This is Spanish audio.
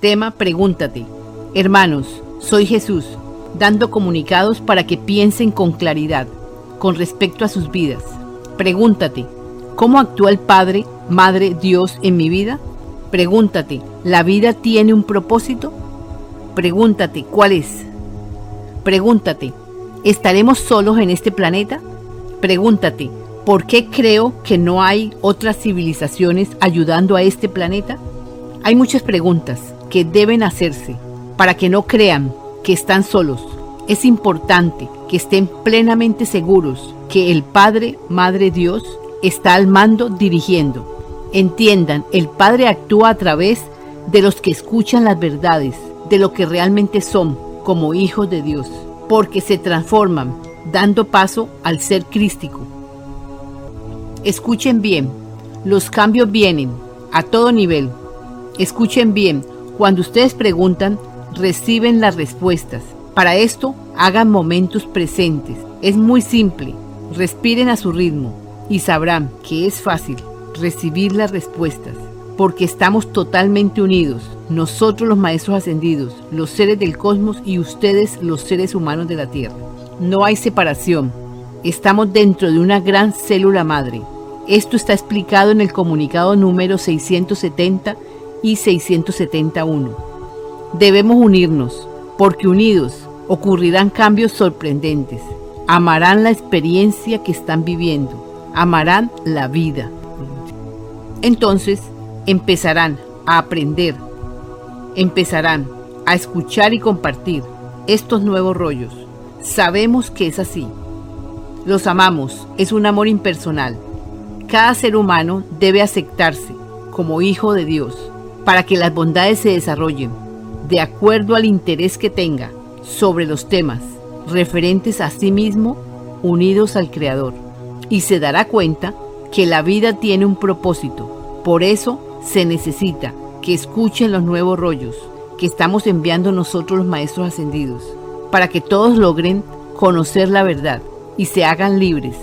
Tema Pregúntate. Hermanos, soy Jesús, dando comunicados para que piensen con claridad con respecto a sus vidas. Pregúntate, ¿cómo actúa el Padre, Madre, Dios en mi vida? Pregúntate, ¿la vida tiene un propósito? Pregúntate, ¿cuál es? Pregúntate, ¿estaremos solos en este planeta? Pregúntate, ¿por qué creo que no hay otras civilizaciones ayudando a este planeta? Hay muchas preguntas que deben hacerse para que no crean que están solos. Es importante que estén plenamente seguros que el Padre, Madre Dios, está al mando dirigiendo. Entiendan, el Padre actúa a través de los que escuchan las verdades, de lo que realmente son como hijos de Dios, porque se transforman, dando paso al ser crístico. Escuchen bien, los cambios vienen a todo nivel. Escuchen bien, cuando ustedes preguntan, reciben las respuestas. Para esto, hagan momentos presentes. Es muy simple. Respiren a su ritmo y sabrán que es fácil recibir las respuestas, porque estamos totalmente unidos, nosotros los maestros ascendidos, los seres del cosmos y ustedes los seres humanos de la Tierra. No hay separación, estamos dentro de una gran célula madre. Esto está explicado en el comunicado número 670 y 671. Debemos unirnos, porque unidos ocurrirán cambios sorprendentes. Amarán la experiencia que están viviendo, amarán la vida. Entonces empezarán a aprender, empezarán a escuchar y compartir estos nuevos rollos. Sabemos que es así. Los amamos, es un amor impersonal. Cada ser humano debe aceptarse como hijo de Dios para que las bondades se desarrollen de acuerdo al interés que tenga sobre los temas referentes a sí mismo unidos al Creador y se dará cuenta que la vida tiene un propósito. Por eso se necesita que escuchen los nuevos rollos que estamos enviando nosotros los Maestros Ascendidos, para que todos logren conocer la verdad y se hagan libres